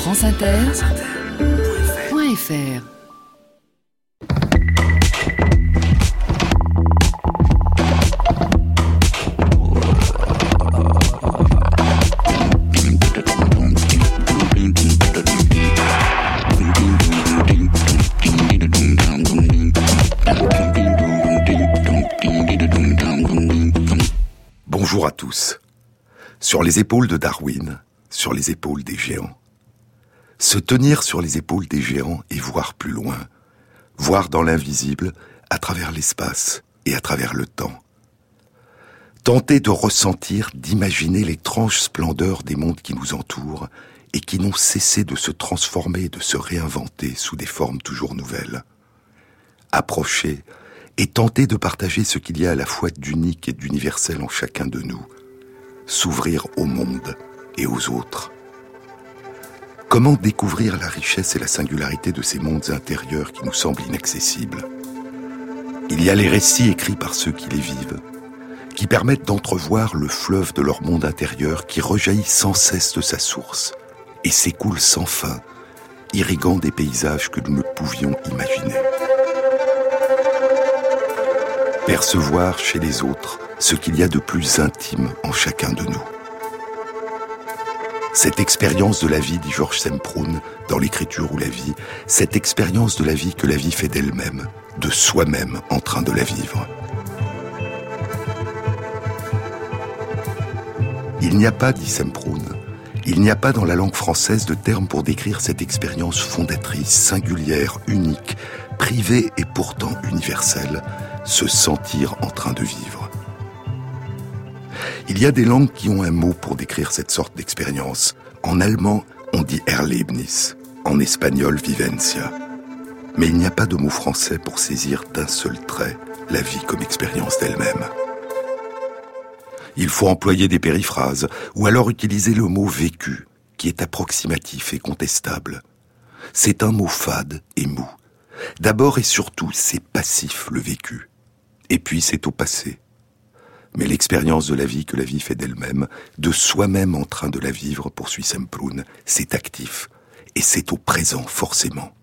franceinter.fr Bonjour à tous. Sur les épaules de Darwin, sur les épaules des géants. Se tenir sur les épaules des géants et voir plus loin, voir dans l'invisible, à travers l'espace et à travers le temps. Tenter de ressentir, d'imaginer l'étrange splendeur des mondes qui nous entourent et qui n'ont cessé de se transformer de se réinventer sous des formes toujours nouvelles. Approcher et tenter de partager ce qu'il y a à la fois d'unique et d'universel en chacun de nous, s'ouvrir au monde et aux autres. Comment découvrir la richesse et la singularité de ces mondes intérieurs qui nous semblent inaccessibles? Il y a les récits écrits par ceux qui les vivent, qui permettent d'entrevoir le fleuve de leur monde intérieur qui rejaillit sans cesse de sa source et s'écoule sans fin, irriguant des paysages que nous ne pouvions imaginer. Percevoir chez les autres ce qu'il y a de plus intime en chacun de nous. Cette expérience de la vie, dit Georges Semproun dans l'écriture ou la vie, cette expérience de la vie que la vie fait d'elle-même, de soi-même en train de la vivre. Il n'y a pas, dit Semproun, il n'y a pas dans la langue française de terme pour décrire cette expérience fondatrice, singulière, unique, privée et pourtant universelle, se sentir en train de vivre. Il y a des langues qui ont un mot pour décrire cette sorte d'expérience. En allemand, on dit Erlebnis, en espagnol vivencia. Mais il n'y a pas de mot français pour saisir d'un seul trait la vie comme expérience d'elle-même. Il faut employer des périphrases, ou alors utiliser le mot vécu, qui est approximatif et contestable. C'est un mot fade et mou. D'abord et surtout, c'est passif le vécu. Et puis c'est au passé mais l'expérience de la vie que la vie fait d'elle-même, de soi-même en train de la vivre, poursuit Semprun, c'est actif, et c'est au présent forcément.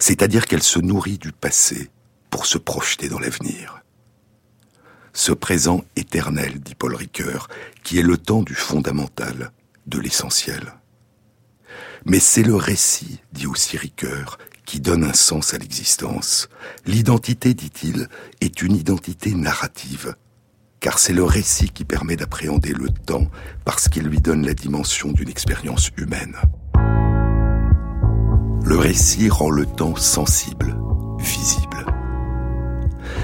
C'est-à-dire qu'elle se nourrit du passé pour se projeter dans l'avenir. Ce présent éternel, dit Paul Ricoeur, qui est le temps du fondamental, de l'essentiel. Mais c'est le récit, dit aussi Ricoeur, qui donne un sens à l'existence. L'identité, dit-il, est une identité narrative, car c'est le récit qui permet d'appréhender le temps parce qu'il lui donne la dimension d'une expérience humaine. Le récit rend le temps sensible, visible.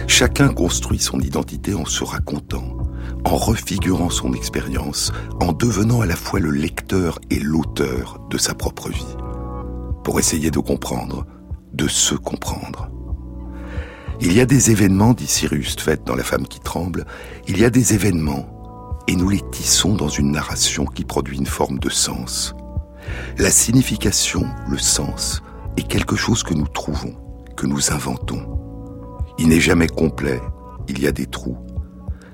Chacun construit son identité en se racontant, en refigurant son expérience, en devenant à la fois le lecteur et l'auteur de sa propre vie, pour essayer de comprendre, de se comprendre. Il y a des événements, dit Cyrus Tvet dans La femme qui tremble, il y a des événements, et nous les tissons dans une narration qui produit une forme de sens. La signification, le sens, est quelque chose que nous trouvons, que nous inventons. Il n'est jamais complet, il y a des trous.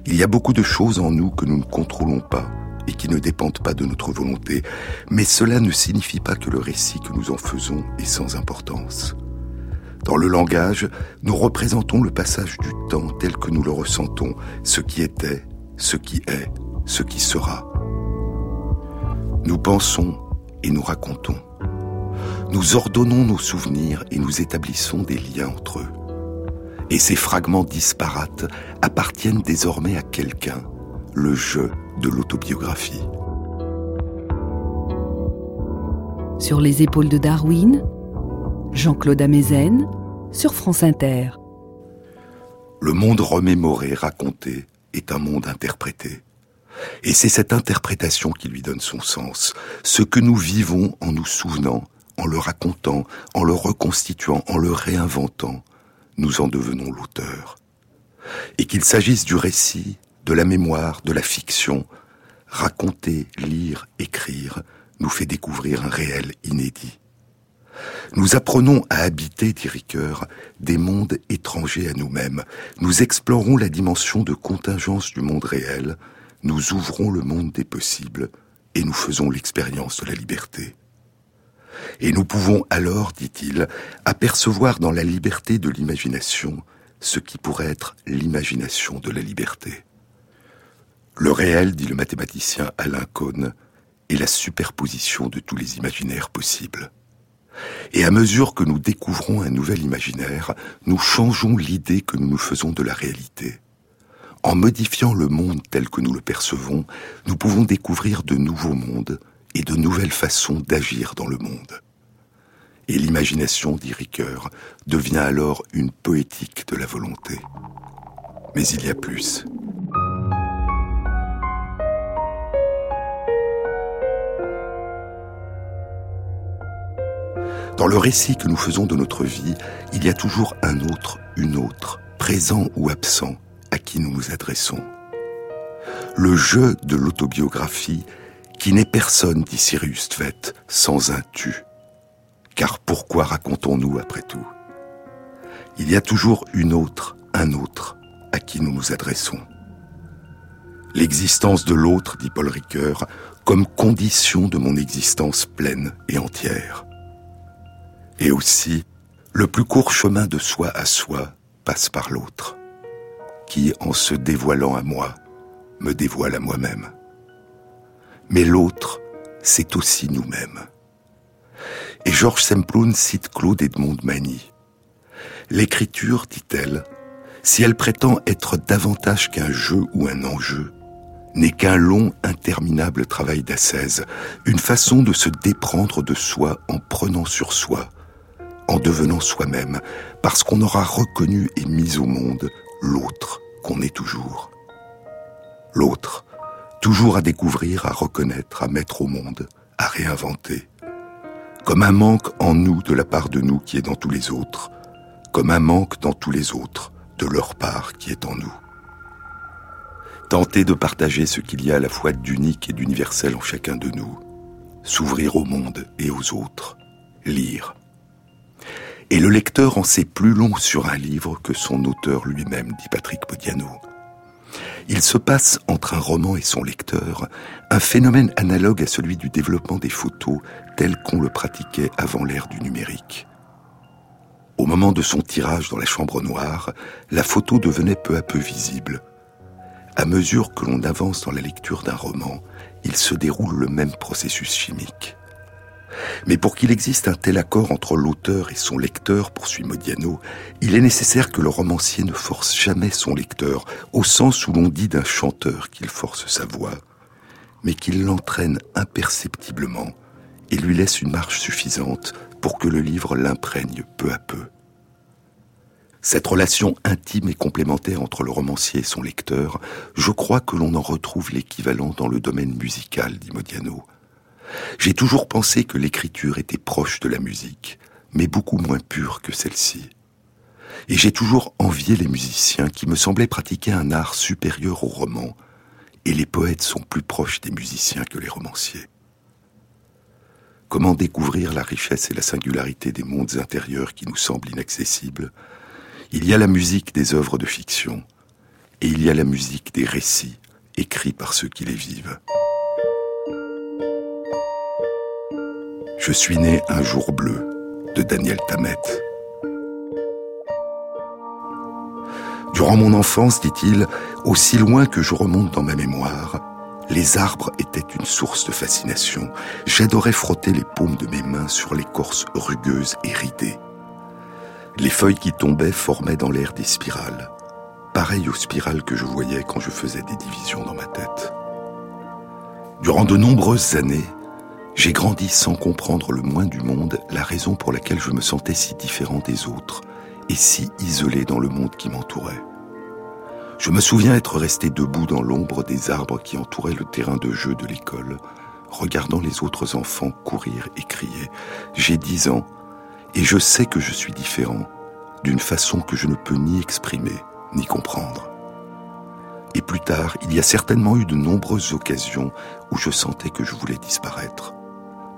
Il y a beaucoup de choses en nous que nous ne contrôlons pas et qui ne dépendent pas de notre volonté, mais cela ne signifie pas que le récit que nous en faisons est sans importance. Dans le langage, nous représentons le passage du temps tel que nous le ressentons, ce qui était, ce qui est, ce qui sera. Nous pensons et nous racontons. Nous ordonnons nos souvenirs et nous établissons des liens entre eux. Et ces fragments disparates appartiennent désormais à quelqu'un, le jeu de l'autobiographie. Sur les épaules de Darwin, Jean-Claude Amezen sur France Inter. Le monde remémoré, raconté, est un monde interprété. Et c'est cette interprétation qui lui donne son sens. Ce que nous vivons en nous souvenant, en le racontant, en le reconstituant, en le réinventant, nous en devenons l'auteur. Et qu'il s'agisse du récit, de la mémoire, de la fiction, raconter, lire, écrire, nous fait découvrir un réel inédit. Nous apprenons à habiter, dit Ricoeur, des mondes étrangers à nous-mêmes. Nous explorons la dimension de contingence du monde réel. Nous ouvrons le monde des possibles et nous faisons l'expérience de la liberté. Et nous pouvons alors, dit-il, apercevoir dans la liberté de l'imagination ce qui pourrait être l'imagination de la liberté. Le réel, dit le mathématicien Alain Cohn, est la superposition de tous les imaginaires possibles. Et à mesure que nous découvrons un nouvel imaginaire, nous changeons l'idée que nous nous faisons de la réalité. En modifiant le monde tel que nous le percevons, nous pouvons découvrir de nouveaux mondes et de nouvelles façons d'agir dans le monde. Et l'imagination, dit Ricoeur, devient alors une poétique de la volonté. Mais il y a plus. Dans le récit que nous faisons de notre vie, il y a toujours un autre, une autre, présent ou absent, à qui nous nous adressons. Le jeu de l'autobiographie, qui n'est personne, dit Sirius Tvet, sans un tu. Car pourquoi racontons-nous après tout? Il y a toujours une autre, un autre, à qui nous nous adressons. L'existence de l'autre, dit Paul Ricoeur, comme condition de mon existence pleine et entière. Et aussi, le plus court chemin de soi à soi passe par l'autre qui, en se dévoilant à moi, me dévoile à moi-même. Mais l'autre, c'est aussi nous-mêmes. Et Georges Semplun cite Claude Edmond Magny. L'écriture, dit-elle, si elle prétend être davantage qu'un jeu ou un enjeu, n'est qu'un long, interminable travail d'ascèse, une façon de se déprendre de soi en prenant sur soi, en devenant soi-même, parce qu'on aura reconnu et mis au monde l'autre qu'on est toujours. L'autre, toujours à découvrir, à reconnaître, à mettre au monde, à réinventer. Comme un manque en nous de la part de nous qui est dans tous les autres, comme un manque dans tous les autres de leur part qui est en nous. Tenter de partager ce qu'il y a à la fois d'unique et d'universel en chacun de nous, s'ouvrir au monde et aux autres, lire, et le lecteur en sait plus long sur un livre que son auteur lui-même, dit Patrick Podiano. Il se passe entre un roman et son lecteur un phénomène analogue à celui du développement des photos tel qu'on le pratiquait avant l'ère du numérique. Au moment de son tirage dans la chambre noire, la photo devenait peu à peu visible. À mesure que l'on avance dans la lecture d'un roman, il se déroule le même processus chimique. Mais pour qu'il existe un tel accord entre l'auteur et son lecteur, poursuit Modiano, il est nécessaire que le romancier ne force jamais son lecteur, au sens où l'on dit d'un chanteur qu'il force sa voix, mais qu'il l'entraîne imperceptiblement et lui laisse une marge suffisante pour que le livre l'imprègne peu à peu. Cette relation intime et complémentaire entre le romancier et son lecteur, je crois que l'on en retrouve l'équivalent dans le domaine musical, dit Modiano. J'ai toujours pensé que l'écriture était proche de la musique, mais beaucoup moins pure que celle-ci. Et j'ai toujours envié les musiciens qui me semblaient pratiquer un art supérieur au roman, et les poètes sont plus proches des musiciens que les romanciers. Comment découvrir la richesse et la singularité des mondes intérieurs qui nous semblent inaccessibles? Il y a la musique des œuvres de fiction, et il y a la musique des récits écrits par ceux qui les vivent. Je suis né un jour bleu de Daniel Tammet. Durant mon enfance, dit-il, aussi loin que je remonte dans ma mémoire, les arbres étaient une source de fascination. J'adorais frotter les paumes de mes mains sur l'écorce rugueuse et ridée. Les feuilles qui tombaient formaient dans l'air des spirales, pareilles aux spirales que je voyais quand je faisais des divisions dans ma tête. Durant de nombreuses années, j'ai grandi sans comprendre le moins du monde la raison pour laquelle je me sentais si différent des autres et si isolé dans le monde qui m'entourait. Je me souviens être resté debout dans l'ombre des arbres qui entouraient le terrain de jeu de l'école, regardant les autres enfants courir et crier. J'ai dix ans et je sais que je suis différent d'une façon que je ne peux ni exprimer ni comprendre. Et plus tard, il y a certainement eu de nombreuses occasions où je sentais que je voulais disparaître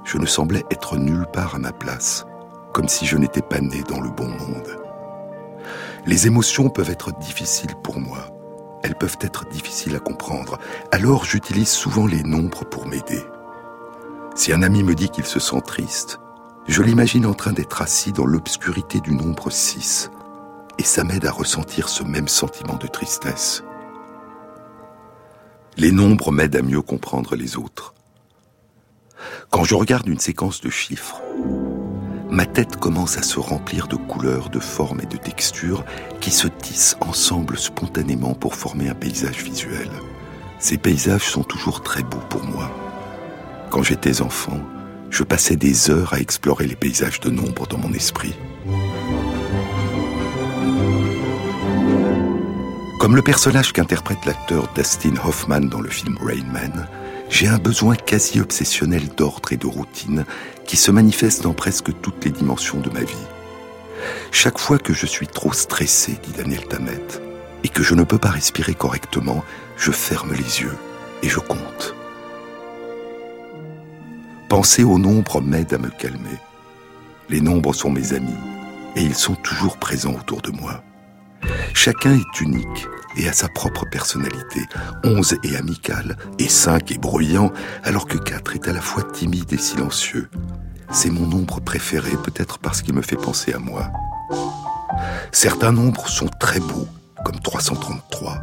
je ne semblais être nulle part à ma place, comme si je n'étais pas né dans le bon monde. Les émotions peuvent être difficiles pour moi, elles peuvent être difficiles à comprendre, alors j'utilise souvent les nombres pour m'aider. Si un ami me dit qu'il se sent triste, Je l'imagine en train d'être assis dans l'obscurité du nombre 6, et ça m'aide à ressentir ce même sentiment de tristesse. Les nombres m'aident à mieux comprendre les autres. Quand je regarde une séquence de chiffres, ma tête commence à se remplir de couleurs, de formes et de textures qui se tissent ensemble spontanément pour former un paysage visuel. Ces paysages sont toujours très beaux pour moi. Quand j'étais enfant, je passais des heures à explorer les paysages de nombre dans mon esprit. Comme le personnage qu'interprète l'acteur Dustin Hoffman dans le film Rain Man, j'ai un besoin quasi obsessionnel d'ordre et de routine qui se manifeste dans presque toutes les dimensions de ma vie. Chaque fois que je suis trop stressé, dit Daniel Tammet, et que je ne peux pas respirer correctement, je ferme les yeux et je compte. Penser au nombre m'aide à me calmer. Les nombres sont mes amis et ils sont toujours présents autour de moi. Chacun est unique et a sa propre personnalité. Onze est amical et cinq est bruyant, alors que quatre est à la fois timide et silencieux. C'est mon nombre préféré, peut-être parce qu'il me fait penser à moi. Certains nombres sont très beaux, comme 333,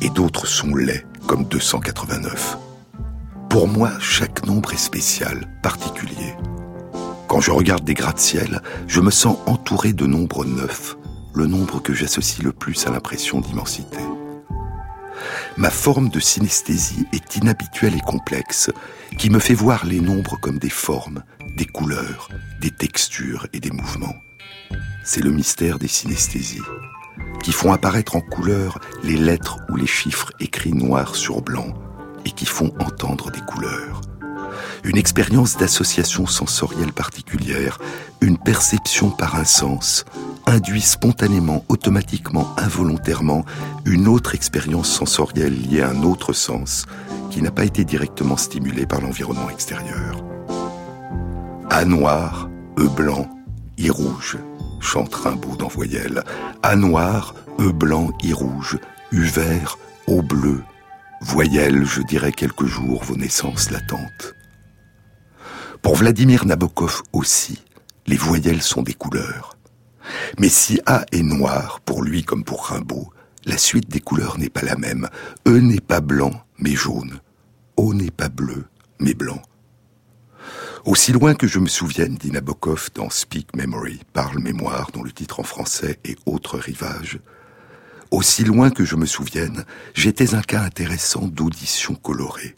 et d'autres sont laids, comme 289. Pour moi, chaque nombre est spécial, particulier. Quand je regarde des gratte-ciel, je me sens entouré de nombres neufs, le nombre que j'associe le plus à l'impression d'immensité. Ma forme de synesthésie est inhabituelle et complexe, qui me fait voir les nombres comme des formes, des couleurs, des textures et des mouvements. C'est le mystère des synesthésies, qui font apparaître en couleurs les lettres ou les chiffres écrits noir sur blanc, et qui font entendre des couleurs une expérience d'association sensorielle particulière, une perception par un sens, induit spontanément, automatiquement, involontairement, une autre expérience sensorielle liée à un autre sens qui n'a pas été directement stimulée par l'environnement extérieur. A noir, E blanc, I rouge, chante Rimbaud dans Voyelle. A noir, E blanc, I rouge, U vert, O bleu, voyelle, je dirais quelques jours vos naissances latentes. Pour Vladimir Nabokov aussi, les voyelles sont des couleurs. Mais si A est noir, pour lui comme pour Rimbaud, la suite des couleurs n'est pas la même. E n'est pas blanc, mais jaune. O n'est pas bleu, mais blanc. Aussi loin que je me souvienne, dit Nabokov dans Speak Memory, Parle mémoire, dont le titre en français est Autre rivage, aussi loin que je me souvienne, j'étais un cas intéressant d'audition colorée.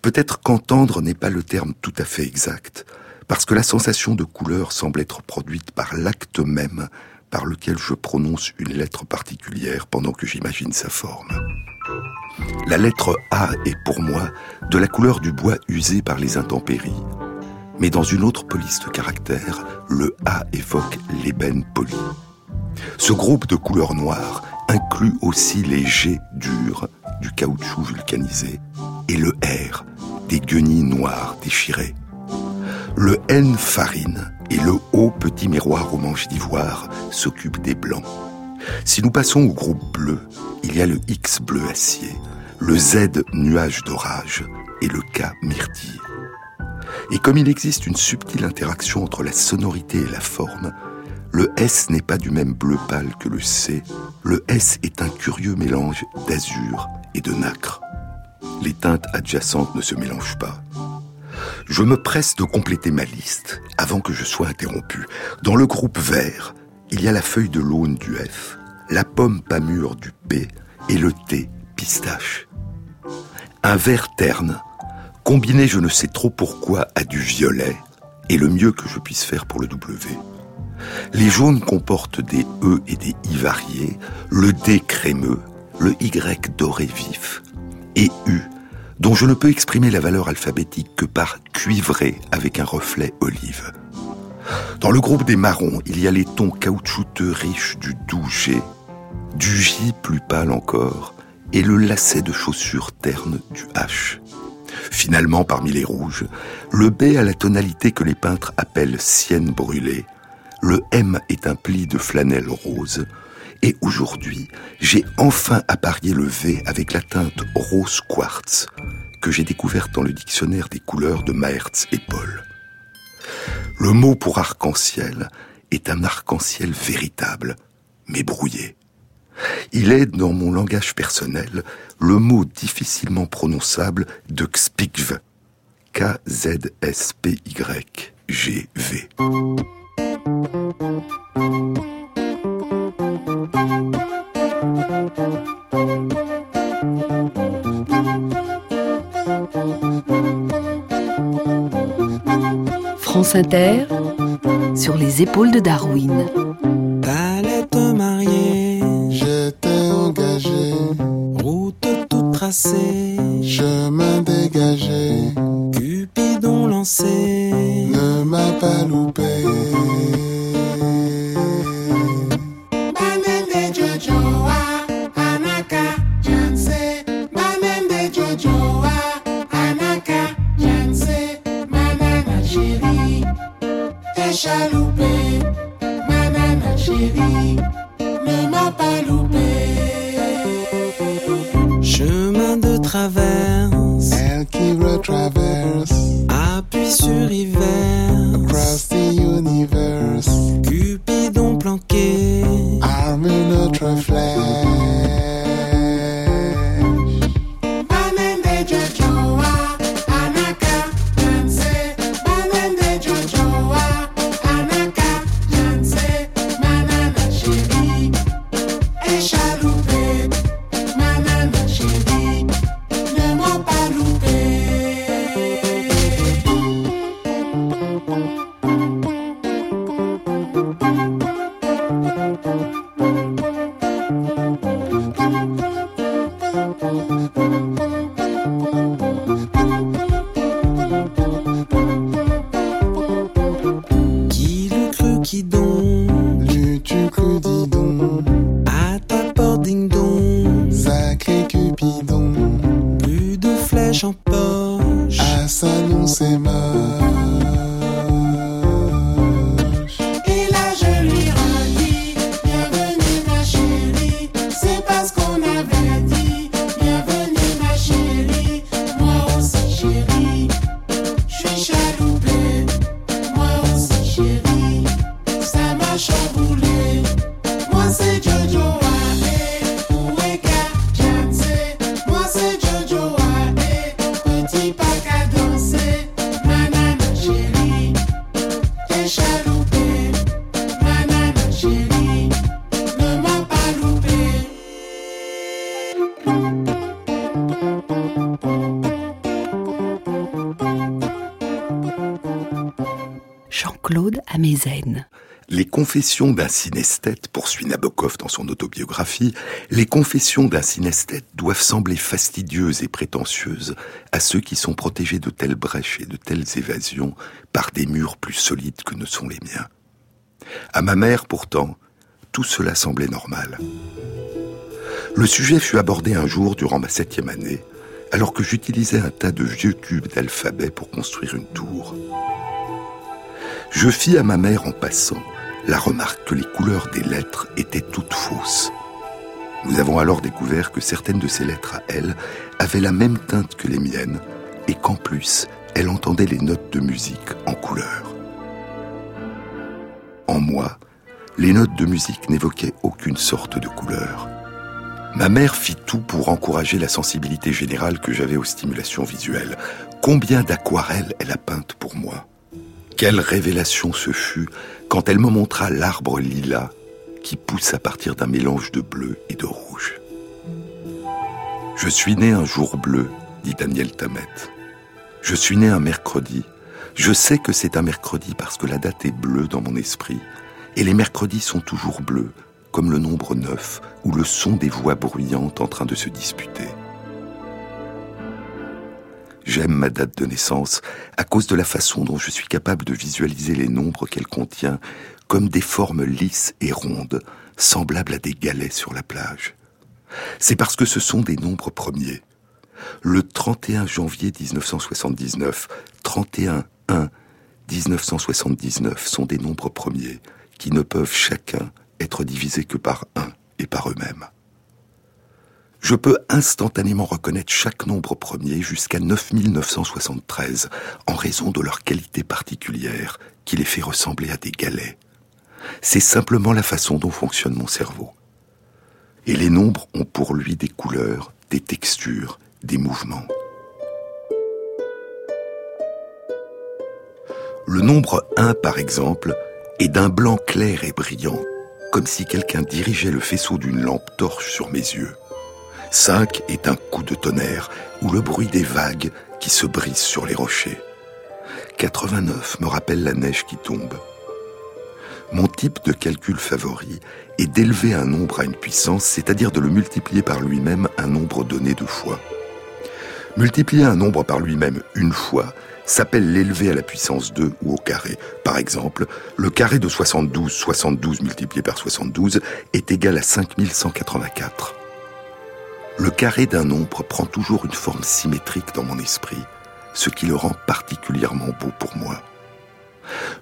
Peut-être qu'entendre n'est pas le terme tout à fait exact, parce que la sensation de couleur semble être produite par l'acte même par lequel je prononce une lettre particulière pendant que j'imagine sa forme. La lettre A est pour moi de la couleur du bois usé par les intempéries. Mais dans une autre police de caractère, le A évoque l'ébène poli. Ce groupe de couleurs noires inclut aussi les G durs du caoutchouc vulcanisé et le R des guenilles noires déchirées. Le N farine et le O petit miroir au manche d'ivoire s'occupent des blancs. Si nous passons au groupe bleu, il y a le X bleu acier, le Z nuage d'orage et le K myrtille. Et comme il existe une subtile interaction entre la sonorité et la forme, le S n'est pas du même bleu pâle que le C. Le S est un curieux mélange d'azur et de nacre. Les teintes adjacentes ne se mélangent pas. Je me presse de compléter ma liste avant que je sois interrompu. Dans le groupe vert, il y a la feuille de l'aune du F, la pomme pas mûre du P et le T pistache. Un vert terne, combiné je ne sais trop pourquoi à du violet, est le mieux que je puisse faire pour le W. Les jaunes comportent des E et des I variés, le D crémeux, le Y doré vif, et U, dont je ne peux exprimer la valeur alphabétique que par cuivré avec un reflet olive. Dans le groupe des marrons, il y a les tons caoutchouteux riches du doux G, du J plus pâle encore, et le lacet de chaussures terne du H. Finalement, parmi les rouges, le B a la tonalité que les peintres appellent sienne brûlée, le M est un pli de flanelle rose, et aujourd'hui, j'ai enfin apparié le V avec la teinte rose quartz que j'ai découverte dans le dictionnaire des couleurs de Maertz et Paul. Le mot pour arc-en-ciel est un arc-en-ciel véritable, mais brouillé. Il est, dans mon langage personnel, le mot difficilement prononçable de Kspigv. K-Z-S-P-Y-G-V. Sur les épaules de Darwin. Confessions d'un synesthète, poursuit Nabokov dans son autobiographie, les confessions d'un synesthète doivent sembler fastidieuses et prétentieuses à ceux qui sont protégés de telles brèches et de telles évasions par des murs plus solides que ne sont les miens. À ma mère, pourtant, tout cela semblait normal. Le sujet fut abordé un jour durant ma septième année, alors que j'utilisais un tas de vieux cubes d'alphabet pour construire une tour. Je fis à ma mère en passant la remarque que les couleurs des lettres étaient toutes fausses. Nous avons alors découvert que certaines de ces lettres à elle avaient la même teinte que les miennes et qu'en plus, elle entendait les notes de musique en couleur. En moi, les notes de musique n'évoquaient aucune sorte de couleur. Ma mère fit tout pour encourager la sensibilité générale que j'avais aux stimulations visuelles. Combien d'aquarelles elle a peintes pour moi quelle révélation ce fut quand elle me montra l'arbre lilas qui pousse à partir d'un mélange de bleu et de rouge. Je suis né un jour bleu, dit Daniel Tammet. Je suis né un mercredi. Je sais que c'est un mercredi parce que la date est bleue dans mon esprit. Et les mercredis sont toujours bleus, comme le nombre 9 ou le son des voix bruyantes en train de se disputer. J'aime ma date de naissance à cause de la façon dont je suis capable de visualiser les nombres qu'elle contient comme des formes lisses et rondes, semblables à des galets sur la plage. C'est parce que ce sont des nombres premiers. Le 31 janvier 1979, 31 1 1979 sont des nombres premiers qui ne peuvent chacun être divisés que par un et par eux-mêmes. Je peux instantanément reconnaître chaque nombre premier jusqu'à 9973 en raison de leur qualité particulière qui les fait ressembler à des galets. C'est simplement la façon dont fonctionne mon cerveau. Et les nombres ont pour lui des couleurs, des textures, des mouvements. Le nombre 1, par exemple, est d'un blanc clair et brillant, comme si quelqu'un dirigeait le faisceau d'une lampe torche sur mes yeux. 5 est un coup de tonnerre ou le bruit des vagues qui se brisent sur les rochers. 89 me rappelle la neige qui tombe. Mon type de calcul favori est d'élever un nombre à une puissance, c'est-à-dire de le multiplier par lui-même un nombre donné deux fois. Multiplier un nombre par lui-même une fois s'appelle l'élever à la puissance 2 ou au carré. Par exemple, le carré de 72, 72 multiplié par 72 est égal à 5184. Le carré d'un nombre prend toujours une forme symétrique dans mon esprit, ce qui le rend particulièrement beau pour moi.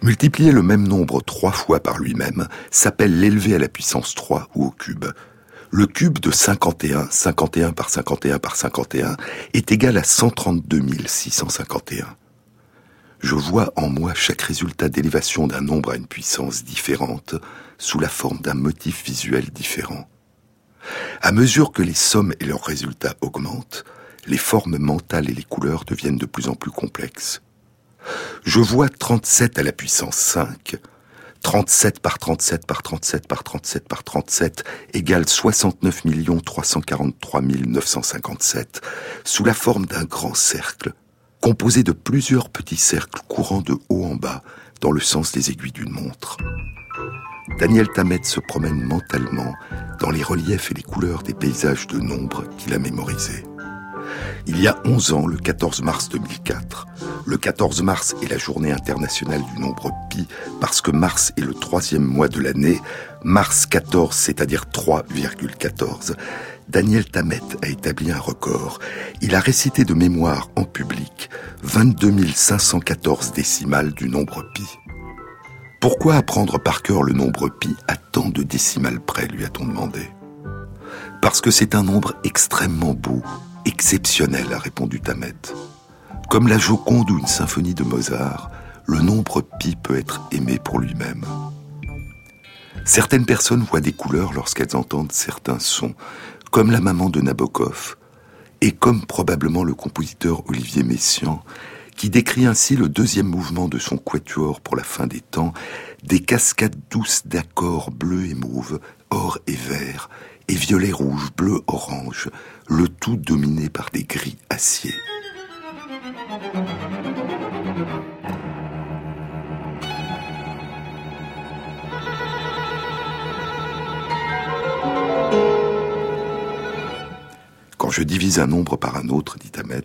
Multiplier le même nombre trois fois par lui-même s'appelle l'élever à la puissance 3 ou au cube. Le cube de 51, 51 par 51 par 51, est égal à 132 651. Je vois en moi chaque résultat d'élévation d'un nombre à une puissance différente sous la forme d'un motif visuel différent. À mesure que les sommes et leurs résultats augmentent, les formes mentales et les couleurs deviennent de plus en plus complexes. Je vois 37 à la puissance 5. 37 par 37 par 37 par 37 par 37 égale 69 343 957 sous la forme d'un grand cercle composé de plusieurs petits cercles courant de haut en bas dans le sens des aiguilles d'une montre. Daniel Tammet se promène mentalement dans les reliefs et les couleurs des paysages de nombre qu'il a mémorisés. Il y a 11 ans, le 14 mars 2004, le 14 mars est la journée internationale du nombre pi parce que mars est le troisième mois de l'année, mars 14 c'est-à-dire 3,14. Daniel Tammet a établi un record. Il a récité de mémoire en public 22 514 décimales du nombre pi. Pourquoi apprendre par cœur le nombre pi à tant de décimales près, lui a-t-on demandé. Parce que c'est un nombre extrêmement beau, exceptionnel, a répondu Tamet. Comme la Joconde ou une symphonie de Mozart, le nombre pi peut être aimé pour lui-même. Certaines personnes voient des couleurs lorsqu'elles entendent certains sons, comme la maman de Nabokov, et comme probablement le compositeur Olivier Messiaen, qui décrit ainsi le deuxième mouvement de son quatuor pour la fin des temps, des cascades douces d'accords bleus et mauves, or et vert, et violet rouge, bleu orange, le tout dominé par des gris acier. Quand je divise un nombre par un autre, dit Ahmet,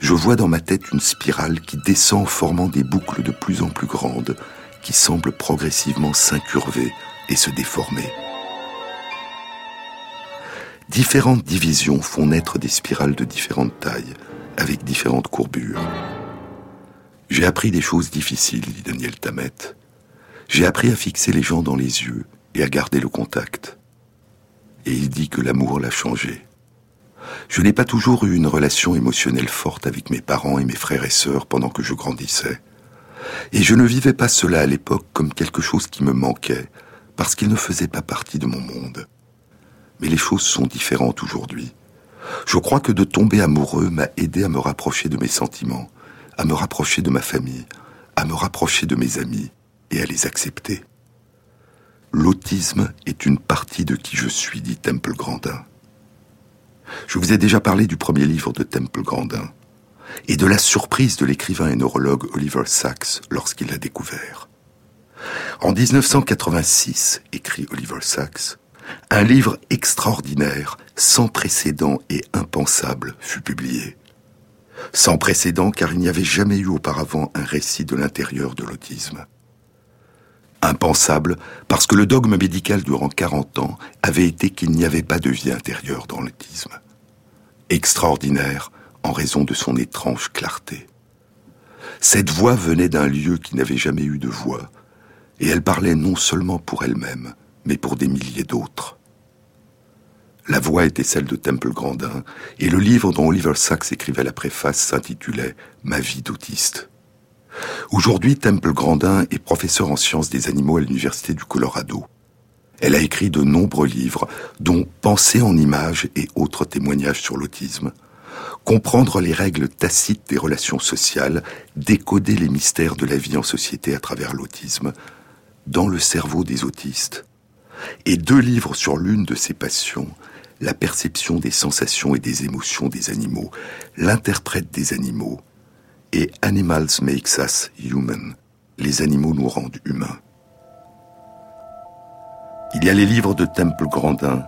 je vois dans ma tête une spirale qui descend formant des boucles de plus en plus grandes, qui semblent progressivement s'incurver et se déformer. Différentes divisions font naître des spirales de différentes tailles, avec différentes courbures. J'ai appris des choses difficiles, dit Daniel Tammet. J'ai appris à fixer les gens dans les yeux et à garder le contact. Et il dit que l'amour l'a changé. Je n'ai pas toujours eu une relation émotionnelle forte avec mes parents et mes frères et sœurs pendant que je grandissais. Et je ne vivais pas cela à l'époque comme quelque chose qui me manquait, parce qu'il ne faisait pas partie de mon monde. Mais les choses sont différentes aujourd'hui. Je crois que de tomber amoureux m'a aidé à me rapprocher de mes sentiments, à me rapprocher de ma famille, à me rapprocher de mes amis et à les accepter. L'autisme est une partie de qui je suis, dit Temple Grandin. Je vous ai déjà parlé du premier livre de Temple Grandin et de la surprise de l'écrivain et neurologue Oliver Sacks lorsqu'il l'a découvert. En 1986, écrit Oliver Sacks, un livre extraordinaire, sans précédent et impensable fut publié. Sans précédent car il n'y avait jamais eu auparavant un récit de l'intérieur de l'autisme. Impensable parce que le dogme médical durant 40 ans avait été qu'il n'y avait pas de vie intérieure dans l'autisme. Extraordinaire en raison de son étrange clarté. Cette voix venait d'un lieu qui n'avait jamais eu de voix, et elle parlait non seulement pour elle-même, mais pour des milliers d'autres. La voix était celle de Temple Grandin, et le livre dont Oliver Sacks écrivait la préface s'intitulait Ma vie d'autiste. Aujourd'hui, Temple Grandin est professeur en sciences des animaux à l'Université du Colorado. Elle a écrit de nombreux livres, dont Pensée en images et autres témoignages sur l'autisme. Comprendre les règles tacites des relations sociales, décoder les mystères de la vie en société à travers l'autisme, dans le cerveau des autistes. Et deux livres sur l'une de ces passions, la perception des sensations et des émotions des animaux, l'interprète des animaux, et Animals Makes Us Human, les animaux nous rendent humains. Il y a les livres de Temple Grandin,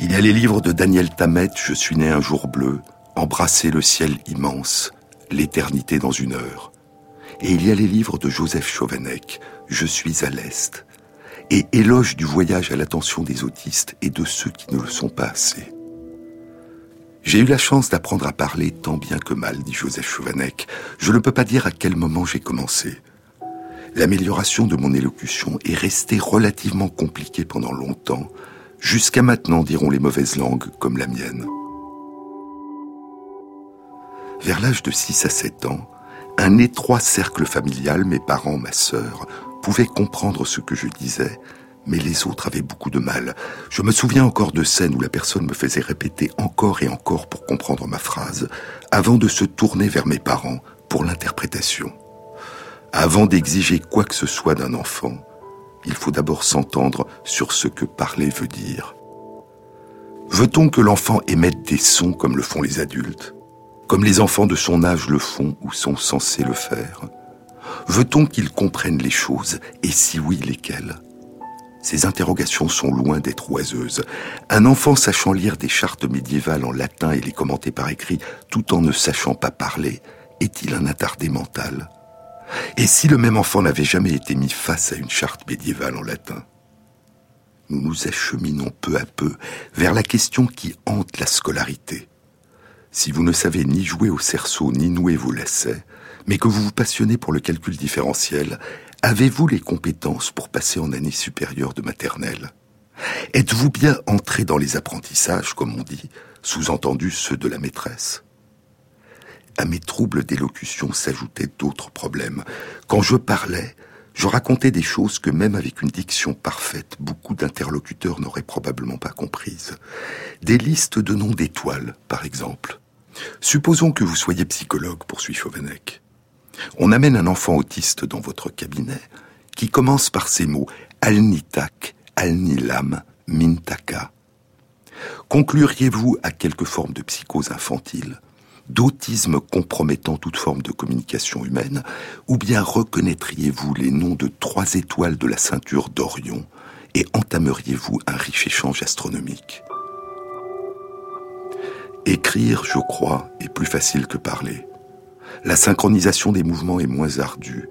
il y a les livres de Daniel Tammet, Je suis né un jour bleu, Embrasser le ciel immense, L'éternité dans une heure. Et il y a les livres de Joseph Chauvanec, Je suis à l'Est, et éloge du voyage à l'attention des autistes et de ceux qui ne le sont pas assez. J'ai eu la chance d'apprendre à parler tant bien que mal, dit Joseph Chauvanec. Je ne peux pas dire à quel moment j'ai commencé. L'amélioration de mon élocution est restée relativement compliquée pendant longtemps, jusqu'à maintenant, diront les mauvaises langues comme la mienne. Vers l'âge de 6 à 7 ans, un étroit cercle familial, mes parents, ma sœur, pouvait comprendre ce que je disais, mais les autres avaient beaucoup de mal. Je me souviens encore de scènes où la personne me faisait répéter encore et encore pour comprendre ma phrase, avant de se tourner vers mes parents pour l'interprétation. Avant d'exiger quoi que ce soit d'un enfant, il faut d'abord s'entendre sur ce que parler veut dire. Veut-on que l'enfant émette des sons comme le font les adultes, comme les enfants de son âge le font ou sont censés le faire? Veut-on qu'il comprenne les choses, et si oui, lesquelles? Ces interrogations sont loin d'être oiseuses. Un enfant sachant lire des chartes médiévales en latin et les commenter par écrit, tout en ne sachant pas parler, est-il un attardé mental? Et si le même enfant n'avait jamais été mis face à une charte médiévale en latin? Nous nous acheminons peu à peu vers la question qui hante la scolarité. Si vous ne savez ni jouer au cerceau ni nouer vos lacets, mais que vous vous passionnez pour le calcul différentiel, avez-vous les compétences pour passer en année supérieure de maternelle? Êtes-vous bien entré dans les apprentissages, comme on dit, sous-entendu ceux de la maîtresse? À mes troubles d'élocution s'ajoutaient d'autres problèmes. Quand je parlais, je racontais des choses que même avec une diction parfaite, beaucoup d'interlocuteurs n'auraient probablement pas comprises. Des listes de noms d'étoiles, par exemple. Supposons que vous soyez psychologue, poursuit Chauvenec. On amène un enfant autiste dans votre cabinet qui commence par ces mots Alnitak, Alnilam, Mintaka. Concluriez-vous à quelque forme de psychose infantile, d'autisme compromettant toute forme de communication humaine, ou bien reconnaîtriez-vous les noms de trois étoiles de la ceinture d'Orion et entameriez-vous un riche échange astronomique? Écrire, je crois, est plus facile que parler. La synchronisation des mouvements est moins ardue.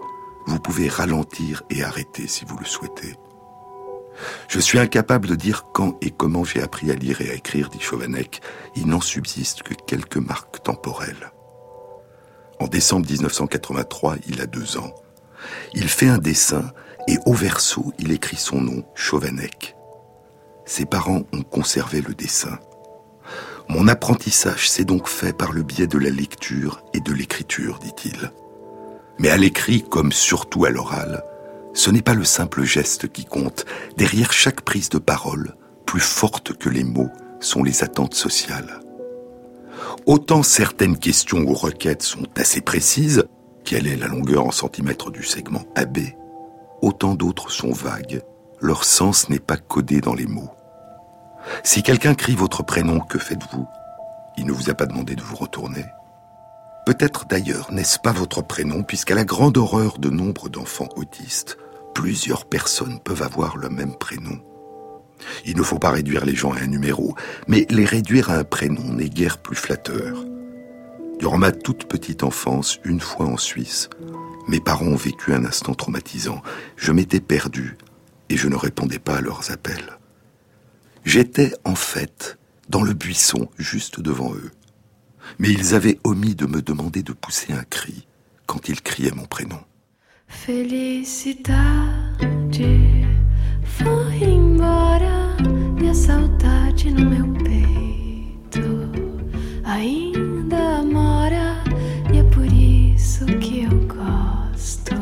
Vous pouvez ralentir et arrêter si vous le souhaitez. Je suis incapable de dire quand et comment j'ai appris à lire et à écrire, dit Chauvanec. Il n'en subsiste que quelques marques temporelles. En décembre 1983, il a deux ans. Il fait un dessin et au verso, il écrit son nom, Chauvanec. Ses parents ont conservé le dessin. Mon apprentissage s'est donc fait par le biais de la lecture et de l'écriture, dit-il. Mais à l'écrit, comme surtout à l'oral, ce n'est pas le simple geste qui compte. Derrière chaque prise de parole, plus forte que les mots, sont les attentes sociales. Autant certaines questions ou requêtes sont assez précises, quelle est la longueur en centimètres du segment AB, autant d'autres sont vagues, leur sens n'est pas codé dans les mots. Si quelqu'un crie votre prénom, que faites-vous? Il ne vous a pas demandé de vous retourner? Peut-être d'ailleurs n'est-ce pas votre prénom, puisqu'à la grande horreur de nombre d'enfants autistes, plusieurs personnes peuvent avoir le même prénom? Il ne faut pas réduire les gens à un numéro, mais les réduire à un prénom n'est guère plus flatteur. Durant ma toute petite enfance, une fois en Suisse, mes parents ont vécu un instant traumatisant. Je m'étais perdu et je ne répondais pas à leurs appels. J'étais en fait dans le buisson juste devant eux. Mais ils avaient omis de me demander de pousser un cri quand ils criaient mon prénom. Felicidade foi embora e saudade no meu peito ainda mora e é por isso que eu gosto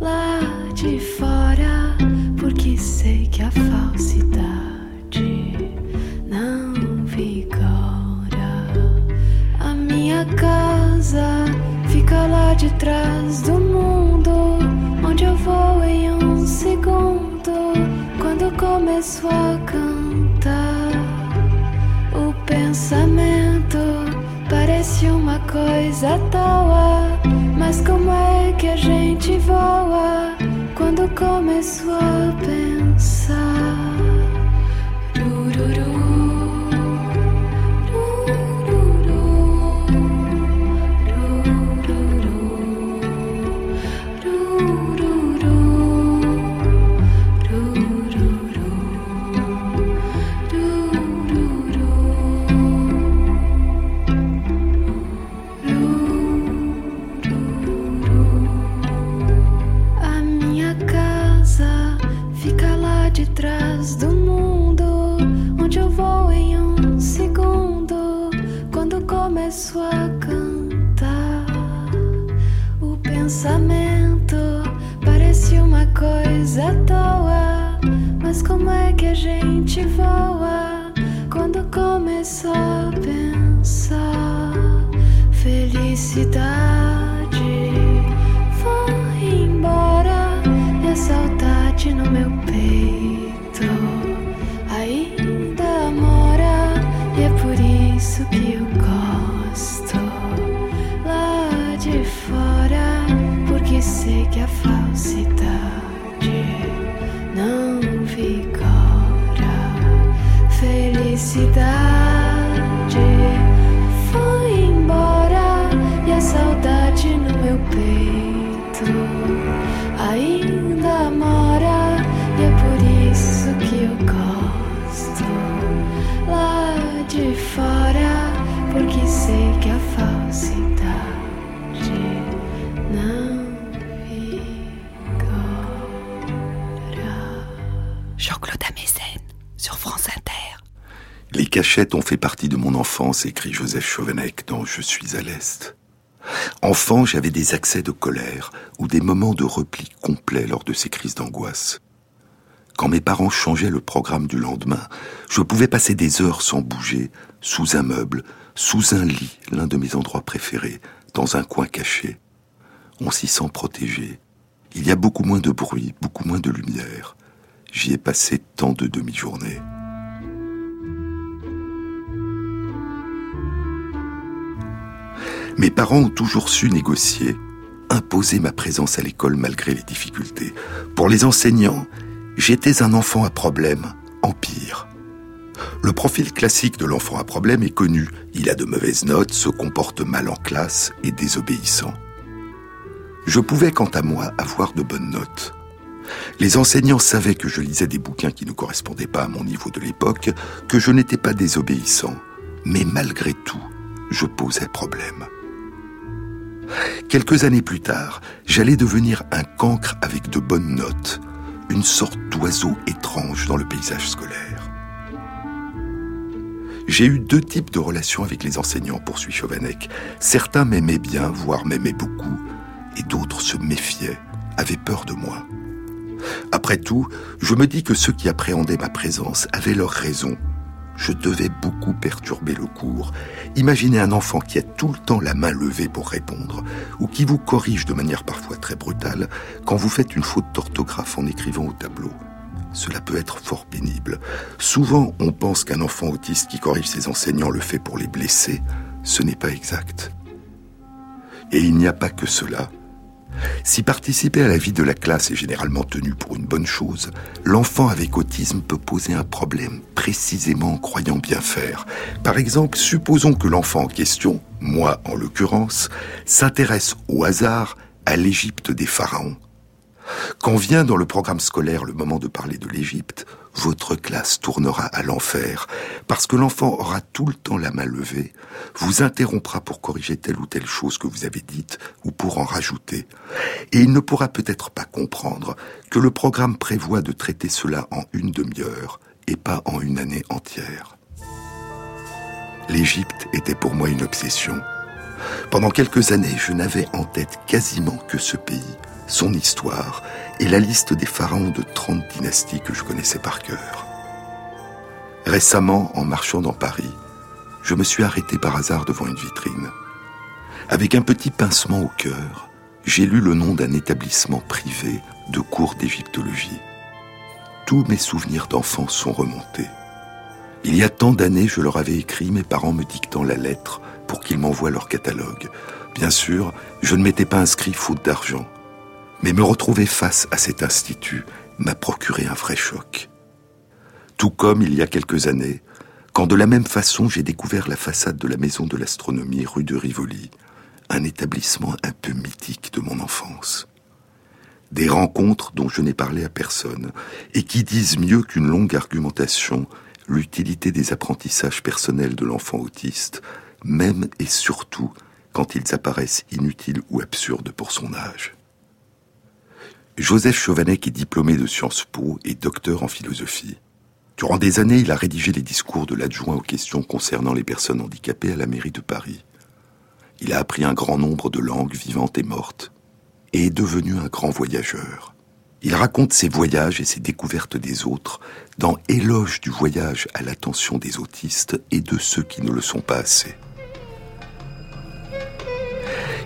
lá de fora porque sei que a falta fica lá de trás do mundo, onde eu vou em um segundo. Quando começo a cantar, o pensamento parece uma coisa toa. Mas como é que a gente voa quando começo a pensar? Rururu, Les cachettes ont fait partie de mon enfance, écrit Joseph Chauvenec dans Je suis à l'Est. Enfant, j'avais des accès de colère ou des moments de repli complets lors de ces crises d'angoisse. Quand mes parents changeaient le programme du lendemain, je pouvais passer des heures sans bouger, sous un meuble, sous un lit, l'un de mes endroits préférés, dans un coin caché. On s'y sent protégé. Il y a beaucoup moins de bruit, beaucoup moins de lumière. J'y ai passé tant de demi-journées. Mes parents ont toujours su négocier, imposer ma présence à l'école malgré les difficultés. Pour les enseignants, j'étais un enfant à problème, en pire. Le profil classique de l'enfant à problème est connu. Il a de mauvaises notes, se comporte mal en classe et désobéissant. Je pouvais, quant à moi, avoir de bonnes notes. Les enseignants savaient que je lisais des bouquins qui ne correspondaient pas à mon niveau de l'époque, que je n'étais pas désobéissant. Mais malgré tout, je posais problème. Quelques années plus tard, j'allais devenir un cancre avec de bonnes notes, une sorte d'oiseau étrange dans le paysage scolaire. J'ai eu deux types de relations avec les enseignants, poursuit Chauvanec. Certains m'aimaient bien, voire m'aimaient beaucoup, et d'autres se méfiaient, avaient peur de moi. Après tout, je me dis que ceux qui appréhendaient ma présence avaient leurs raisons. Je devais beaucoup perturber le cours. Imaginez un enfant qui a tout le temps la main levée pour répondre, ou qui vous corrige de manière parfois très brutale quand vous faites une faute d'orthographe en écrivant au tableau. Cela peut être fort pénible. Souvent, on pense qu'un enfant autiste qui corrige ses enseignants le fait pour les blesser. Ce n'est pas exact. Et il n'y a pas que cela. Si participer à la vie de la classe est généralement tenu pour une bonne chose, l'enfant avec autisme peut poser un problème précisément en croyant bien faire. Par exemple, supposons que l'enfant en question, moi en l'occurrence, s'intéresse au hasard à l'Égypte des pharaons. Quand vient dans le programme scolaire le moment de parler de l'Égypte, votre classe tournera à l'enfer, parce que l'enfant aura tout le temps la main levée, vous interrompra pour corriger telle ou telle chose que vous avez dite ou pour en rajouter, et il ne pourra peut-être pas comprendre que le programme prévoit de traiter cela en une demi-heure et pas en une année entière. L'Égypte était pour moi une obsession. Pendant quelques années, je n'avais en tête quasiment que ce pays, son histoire et la liste des pharaons de 30 dynasties que je connaissais par cœur. Récemment, en marchant dans Paris, je me suis arrêté par hasard devant une vitrine. Avec un petit pincement au cœur, j'ai lu le nom d'un établissement privé de cours d'égyptologie. Tous mes souvenirs d'enfance sont remontés. Il y a tant d'années, je leur avais écrit, mes parents me dictant la lettre pour qu'ils m'envoient leur catalogue. Bien sûr, je ne m'étais pas inscrit faute d'argent. Mais me retrouver face à cet institut m'a procuré un vrai choc. Tout comme il y a quelques années, quand de la même façon j'ai découvert la façade de la maison de l'astronomie rue de Rivoli, un établissement un peu mythique de mon enfance. Des rencontres dont je n'ai parlé à personne et qui disent mieux qu'une longue argumentation l'utilité des apprentissages personnels de l'enfant autiste, même et surtout quand ils apparaissent inutiles ou absurdes pour son âge. Joseph Chauvanec est diplômé de Sciences Po et docteur en philosophie. Durant des années, il a rédigé les discours de l'adjoint aux questions concernant les personnes handicapées à la mairie de Paris. Il a appris un grand nombre de langues vivantes et mortes et est devenu un grand voyageur. Il raconte ses voyages et ses découvertes des autres dans Éloge du voyage à l'attention des autistes et de ceux qui ne le sont pas assez.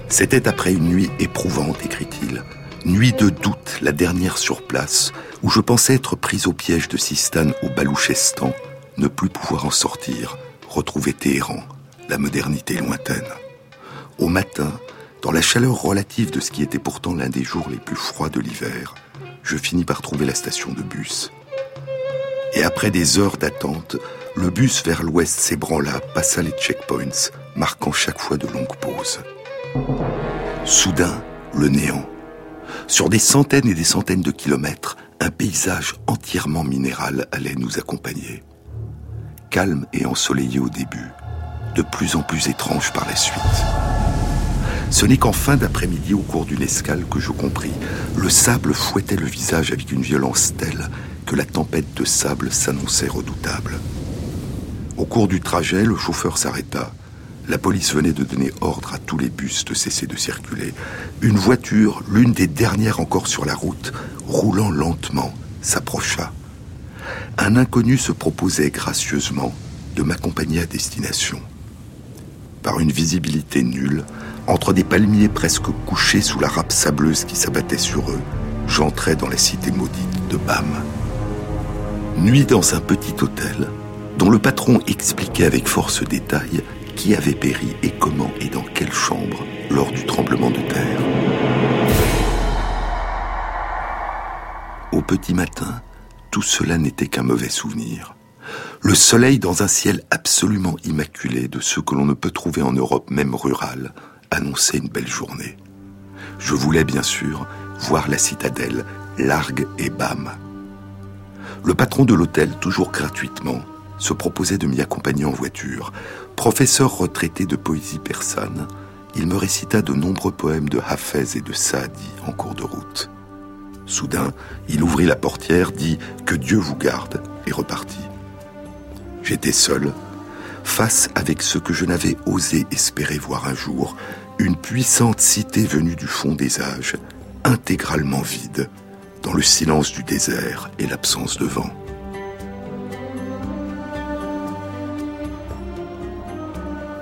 C'était après une nuit éprouvante, écrit-il, nuit de doute, la dernière sur place, où je pensais être pris au piège de Sistane au Balouchestan, ne plus pouvoir en sortir, retrouver Téhéran, la modernité lointaine. Au matin, dans la chaleur relative de ce qui était pourtant l'un des jours les plus froids de l'hiver, je finis par trouver la station de bus. Et après des heures d'attente, le bus vers l'ouest s'ébranla, passa les checkpoints, marquant chaque fois de longues pauses. Soudain, le néant. Sur des centaines et des centaines de kilomètres, un paysage entièrement minéral allait nous accompagner. Calme et ensoleillé au début, de plus en plus étrange par la suite. Ce n'est qu'en fin d'après-midi, au cours d'une escale, que je compris. Le sable fouettait le visage avec une violence telle que la tempête de sable s'annonçait redoutable. Au cours du trajet, le chauffeur s'arrêta. La police venait de donner ordre à tous les bus de cesser de circuler. Une voiture, l'une des dernières encore sur la route, roulant lentement, s'approcha. Un inconnu se proposait gracieusement de m'accompagner à destination. Par une visibilité nulle, entre des palmiers presque couchés sous la râpe sableuse qui s'abattait sur eux, j'entrais dans la cité maudite de Bam. Nuit dans un petit hôtel, dont le patron expliquait avec force détail qui avait péri et comment et dans quelle chambre lors du tremblement de terre. Au petit matin, tout cela n'était qu'un mauvais souvenir. Le soleil dans un ciel absolument immaculé de ceux que l'on ne peut trouver en Europe même rurale, annonçait une belle journée. Je voulais bien sûr voir la citadelle, largue et bam. Le patron de l'hôtel, toujours gratuitement, se proposait de m'y accompagner en voiture. Professeur retraité de poésie persane, il me récita de nombreux poèmes de Hafez et de Saadi en cours de route. Soudain, il ouvrit la portière, dit Que Dieu vous garde et repartit. J'étais seul, face avec ce que je n'avais osé espérer voir un jour, une puissante cité venue du fond des âges, intégralement vide, dans le silence du désert et l'absence de vent.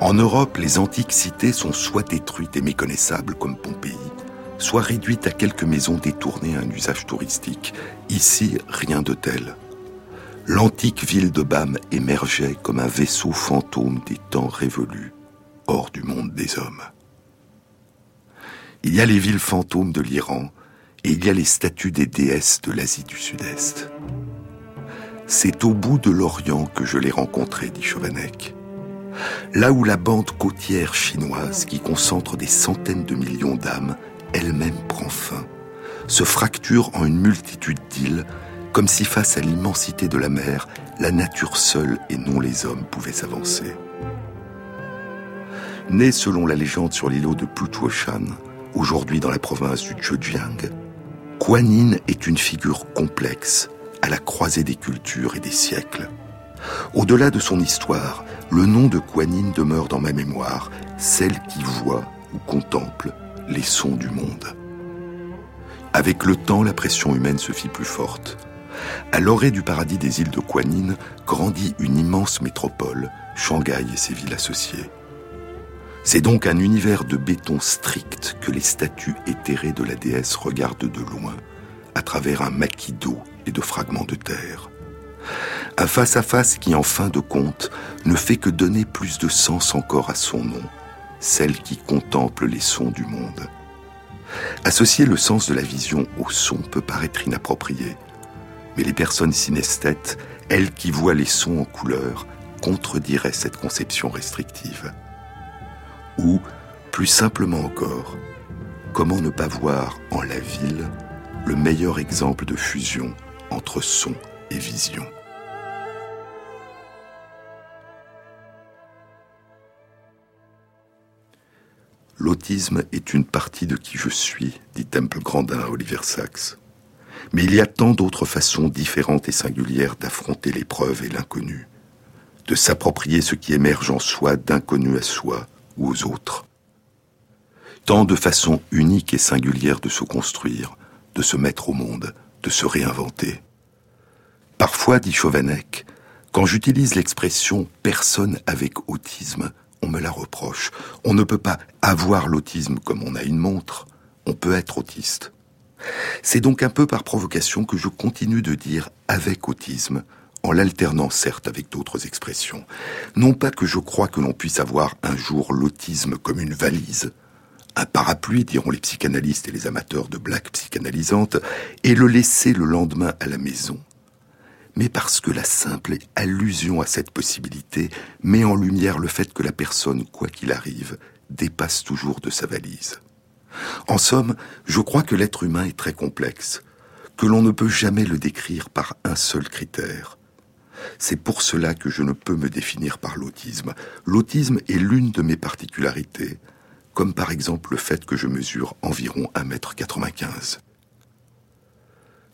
En Europe, les antiques cités sont soit détruites et méconnaissables comme Pompéi, soit réduites à quelques maisons détournées à un usage touristique. Ici, rien de tel l'antique ville de Bam émergeait comme un vaisseau fantôme des temps révolus, hors du monde des hommes. Il y a les villes fantômes de l'Iran et il y a les statues des déesses de l'Asie du Sud-Est. C'est au bout de l'Orient que je l'ai rencontré, dit Chauvanec. Là où la bande côtière chinoise, qui concentre des centaines de millions d'âmes, elle-même prend fin, se fracture en une multitude d'îles comme si face à l'immensité de la mer, la nature seule et non les hommes pouvaient s'avancer. Né selon la légende sur l'îlot de Plutuoshan, aujourd'hui dans la province du Zhejiang, Kuan est une figure complexe, à la croisée des cultures et des siècles. Au-delà de son histoire, le nom de Kuan demeure dans ma mémoire, celle qui voit ou contemple les sons du monde. Avec le temps, la pression humaine se fit plus forte. À l'orée du paradis des îles de Kuanyin grandit une immense métropole, Shanghai et ses villes associées. C'est donc un univers de béton strict que les statues éthérées de la déesse regardent de loin, à travers un maquis d'eau et de fragments de terre. Un face-à-face qui, en fin de compte, ne fait que donner plus de sens encore à son nom, celle qui contemple les sons du monde. Associer le sens de la vision au son peut paraître inapproprié, mais les personnes synesthètes, elles qui voient les sons en couleur, contrediraient cette conception restrictive. Ou, plus simplement encore, comment ne pas voir en la ville le meilleur exemple de fusion entre son et vision? L'autisme est une partie de qui je suis, dit Temple Grandin à Oliver Sacks. Mais il y a tant d'autres façons différentes et singulières d'affronter l'épreuve et l'inconnu, de s'approprier ce qui émerge en soi d'inconnu à soi ou aux autres. Tant de façons uniques et singulières de se construire, de se mettre au monde, de se réinventer. Parfois, dit Chauvanec, quand j'utilise l'expression personne avec autisme, on me la reproche. On ne peut pas avoir l'autisme comme on a une montre. On peut être autiste. C'est donc un peu par provocation que je continue de dire avec autisme, en l'alternant certes avec d'autres expressions. Non pas que je crois que l'on puisse avoir un jour l'autisme comme une valise, un parapluie, diront les psychanalystes et les amateurs de blagues psychanalysantes, et le laisser le lendemain à la maison, mais parce que la simple allusion à cette possibilité met en lumière le fait que la personne, quoi qu'il arrive, dépasse toujours de sa valise. En somme, je crois que l'être humain est très complexe, que l'on ne peut jamais le décrire par un seul critère. C'est pour cela que je ne peux me définir par l'autisme. L'autisme est l'une de mes particularités, comme par exemple le fait que je mesure environ 1m95.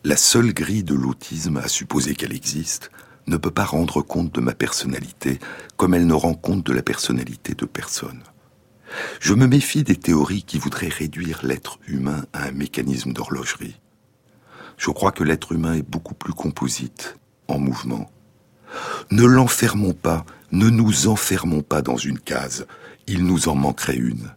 La seule grille de l'autisme, à supposer qu'elle existe, ne peut pas rendre compte de ma personnalité comme elle ne rend compte de la personnalité de personne. Je me méfie des théories qui voudraient réduire l'être humain à un mécanisme d'horlogerie. Je crois que l'être humain est beaucoup plus composite, en mouvement. Ne l'enfermons pas, ne nous enfermons pas dans une case, il nous en manquerait une.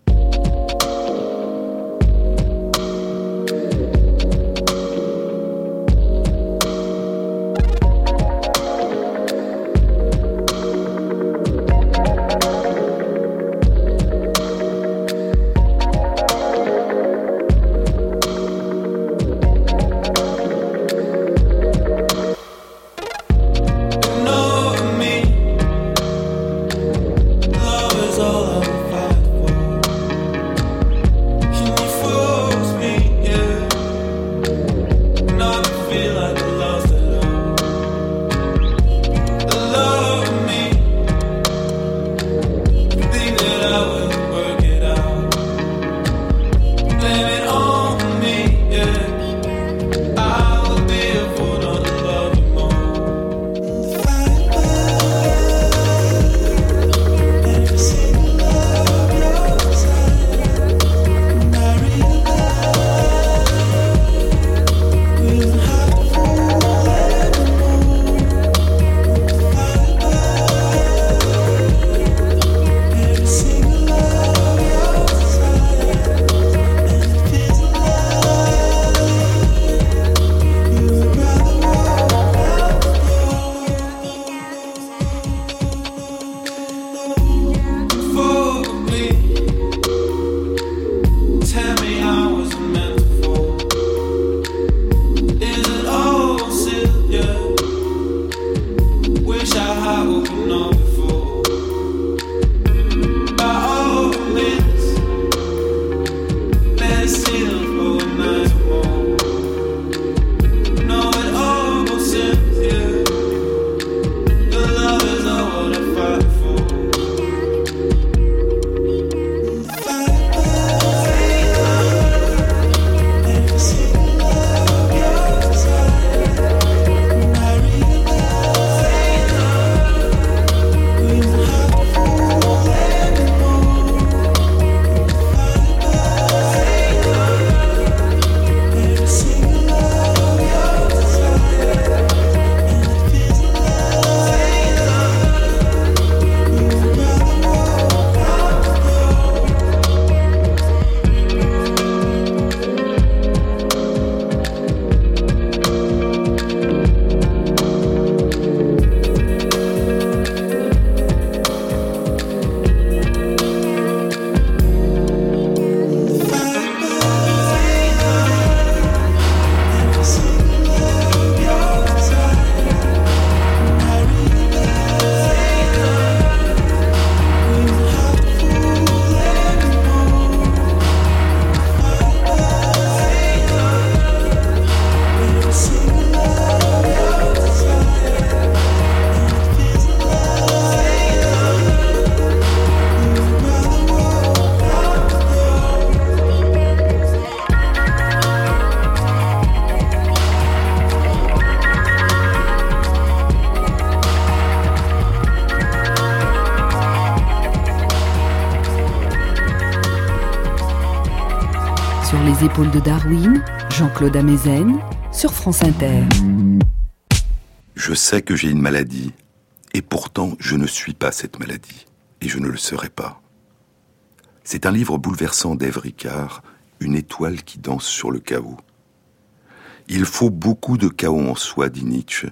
Les épaules de Darwin, Jean-Claude Amezen, sur France Inter. Je sais que j'ai une maladie, et pourtant je ne suis pas cette maladie, et je ne le serai pas. C'est un livre bouleversant d'Ève Ricard, Une étoile qui danse sur le chaos. Il faut beaucoup de chaos en soi, dit Nietzsche.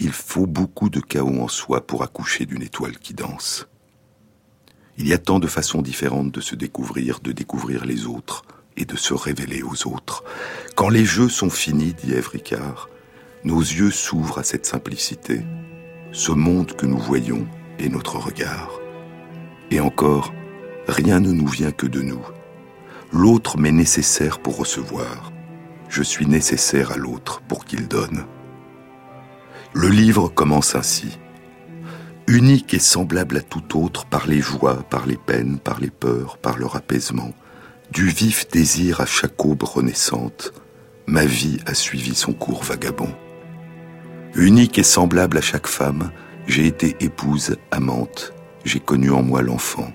Il faut beaucoup de chaos en soi pour accoucher d'une étoile qui danse. Il y a tant de façons différentes de se découvrir, de découvrir les autres de se révéler aux autres. Quand les jeux sont finis, dit Ève Ricard, nos yeux s'ouvrent à cette simplicité. Ce monde que nous voyons est notre regard. Et encore, rien ne nous vient que de nous. L'autre m'est nécessaire pour recevoir. Je suis nécessaire à l'autre pour qu'il donne. Le livre commence ainsi. Unique et semblable à tout autre par les joies, par les peines, par les peurs, par leur apaisement, du vif désir à chaque aube renaissante, ma vie a suivi son cours vagabond. Unique et semblable à chaque femme, j'ai été épouse, amante, j'ai connu en moi l'enfant.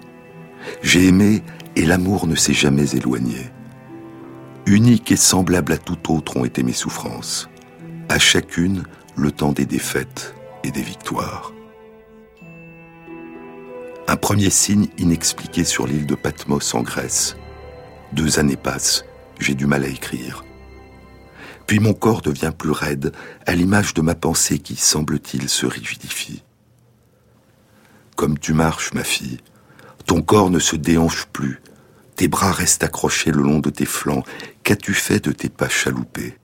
J'ai aimé et l'amour ne s'est jamais éloigné. Unique et semblable à tout autre ont été mes souffrances. À chacune, le temps des défaites et des victoires. Un premier signe inexpliqué sur l'île de Patmos en Grèce. Deux années passent, j'ai du mal à écrire. Puis mon corps devient plus raide, à l'image de ma pensée qui, semble-t-il, se rigidifie. Comme tu marches, ma fille, ton corps ne se déhanche plus, tes bras restent accrochés le long de tes flancs, qu'as-tu fait de tes pas chaloupés?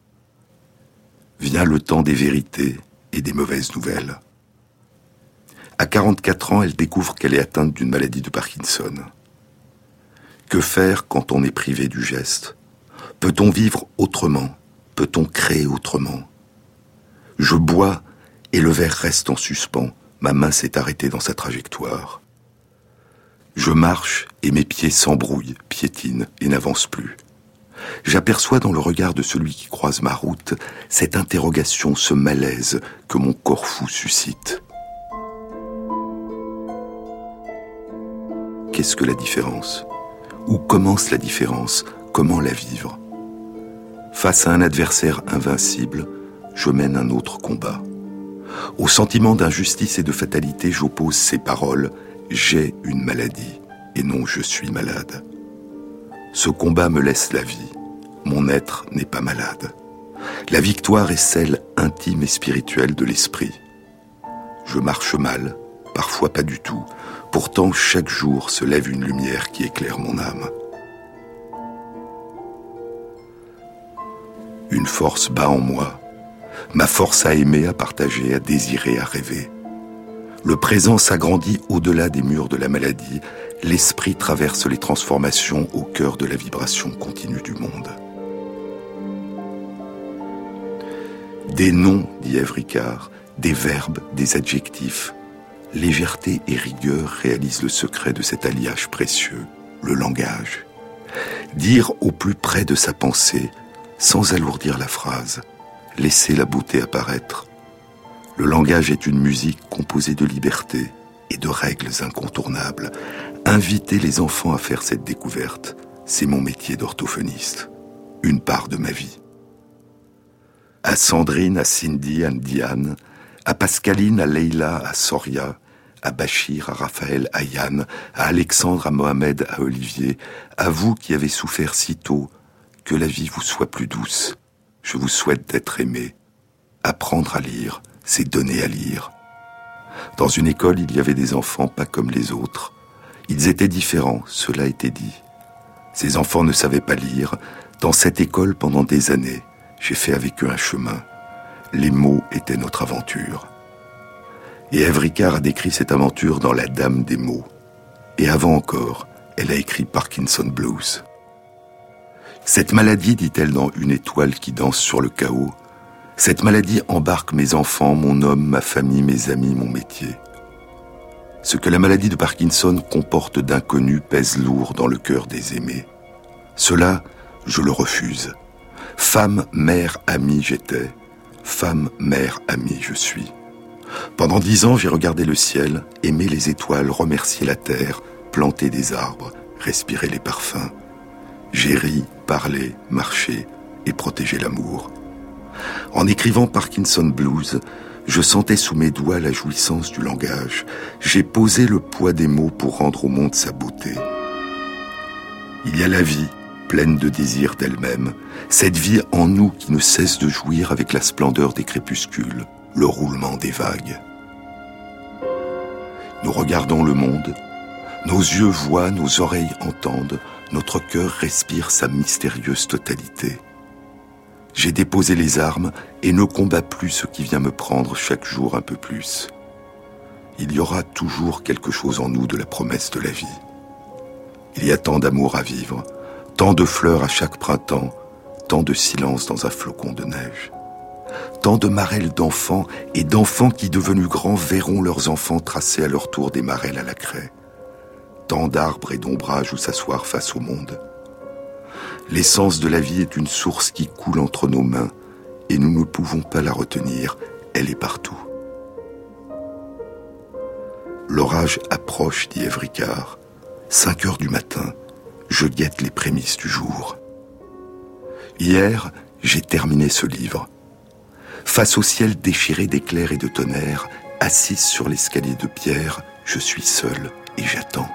Vient le temps des vérités et des mauvaises nouvelles. À 44 ans, elle découvre qu'elle est atteinte d'une maladie de Parkinson. Que faire quand on est privé du geste? Peut-on vivre autrement? Peut-on créer autrement? Je bois et le verre reste en suspens. Ma main s'est arrêtée dans sa trajectoire. Je marche et mes pieds s'embrouillent, piétinent et n'avancent plus. J'aperçois dans le regard de celui qui croise ma route cette interrogation, ce malaise que mon corps fou suscite. Qu'est-ce que la différence? Où commence la différence? Comment la vivre? Face à un adversaire invincible, je mène un autre combat. Au sentiment d'injustice et de fatalité, j'oppose ces paroles J'ai une maladie et non je suis malade. Ce combat me laisse la vie. Mon être n'est pas malade. La victoire est celle intime et spirituelle de l'esprit. Je marche mal, parfois pas du tout. Pourtant, chaque jour se lève une lumière qui éclaire mon âme. Une force bat en moi, ma force à aimer, à partager, à désirer, à rêver. Le présent s'agrandit au-delà des murs de la maladie, l'esprit traverse les transformations au cœur de la vibration continue du monde. Des noms, dit Ève Ricard, des verbes, des adjectifs. Légèreté et rigueur réalisent le secret de cet alliage précieux, le langage. Dire au plus près de sa pensée, sans alourdir la phrase, laisser la beauté apparaître. Le langage est une musique composée de liberté et de règles incontournables. Inviter les enfants à faire cette découverte, c'est mon métier d'orthophoniste, une part de ma vie. À Sandrine, à Cindy, à Diane, à Pascaline, à Leila, à Soria, à Bachir, à Raphaël, à Yann, à Alexandre, à Mohamed, à Olivier, à vous qui avez souffert si tôt, que la vie vous soit plus douce. Je vous souhaite d'être aimé. Apprendre à lire, c'est donner à lire. Dans une école, il y avait des enfants pas comme les autres. Ils étaient différents, cela était dit. Ces enfants ne savaient pas lire. Dans cette école, pendant des années, j'ai fait avec eux un chemin. Les mots étaient notre aventure. Et Ève Ricard a décrit cette aventure dans La Dame des mots. Et avant encore, elle a écrit Parkinson Blues. Cette maladie, dit-elle dans Une étoile qui danse sur le chaos, cette maladie embarque mes enfants, mon homme, ma famille, mes amis, mon métier. Ce que la maladie de Parkinson comporte d'inconnu pèse lourd dans le cœur des aimés. Cela, je le refuse. Femme, mère, amie j'étais. Femme, mère, amie je suis. Pendant dix ans, j'ai regardé le ciel, aimé les étoiles, remercié la terre, planté des arbres, respiré les parfums. J'ai ri, parler, marcher et protéger l'amour. En écrivant Parkinson Blues, je sentais sous mes doigts la jouissance du langage. J'ai posé le poids des mots pour rendre au monde sa beauté. Il y a la vie, pleine de désir d'elle-même, cette vie en nous qui ne cesse de jouir avec la splendeur des crépuscules, le roulement des vagues. Nous regardons le monde, nos yeux voient, nos oreilles entendent, notre cœur respire sa mystérieuse totalité. J'ai déposé les armes et ne combats plus ce qui vient me prendre chaque jour un peu plus. Il y aura toujours quelque chose en nous de la promesse de la vie. Il y a tant d'amour à vivre, tant de fleurs à chaque printemps, tant de silence dans un flocon de neige. Tant de marelles d'enfants et d'enfants qui, devenus grands, verront leurs enfants tracer à leur tour des marelles à la craie. Tant d'arbres et d'ombrages où s'asseoir face au monde. L'essence de la vie est une source qui coule entre nos mains et nous ne pouvons pas la retenir, elle est partout. L'orage approche, dit Evricard. Cinq heures du matin, je guette les prémices du jour. Hier, j'ai terminé ce livre. Face au ciel déchiré d'éclairs et de tonnerres, assise sur l'escalier de pierre, je suis seul et j'attends.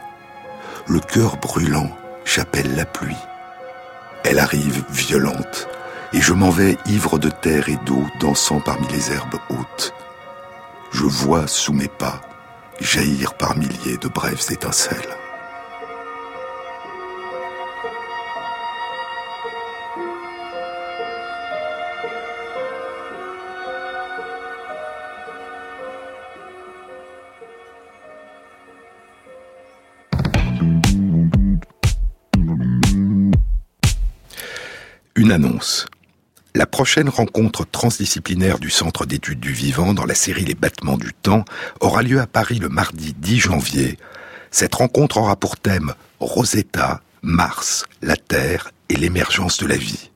Le cœur brûlant, j'appelle la pluie. Elle arrive violente, et je m'en vais ivre de terre et d'eau, dansant parmi les herbes hautes. Je vois sous mes pas jaillir par milliers de brèves étincelles. La prochaine rencontre transdisciplinaire du Centre d'études du vivant dans la série Les battements du temps aura lieu à Paris le mardi 10 janvier. Cette rencontre aura pour thème Rosetta, Mars, la Terre et l'émergence de la vie.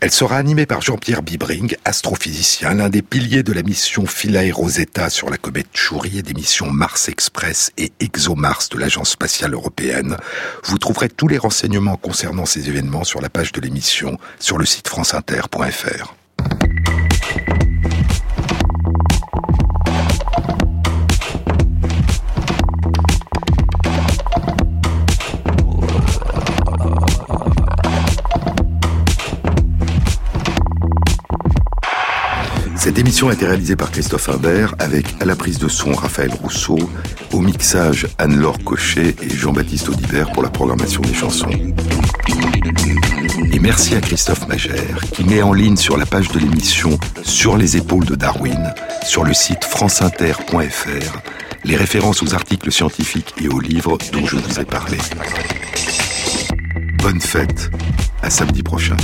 Elle sera animée par Jean-Pierre Bibring, astrophysicien, l'un des piliers de la mission Philae Rosetta sur la comète Chury et des missions Mars Express et ExoMars de l'Agence spatiale européenne. Vous trouverez tous les renseignements concernant ces événements sur la page de l'émission sur le site franceinter.fr. Cette émission a été réalisée par Christophe Imbert avec à la prise de son Raphaël Rousseau, au mixage Anne-Laure Cochet et Jean-Baptiste Audibert pour la programmation des chansons. Et merci à Christophe Magère qui met en ligne sur la page de l'émission Sur les épaules de Darwin, sur le site franceinter.fr, les références aux articles scientifiques et aux livres dont je vous ai parlé. Bonne fête, à samedi prochain.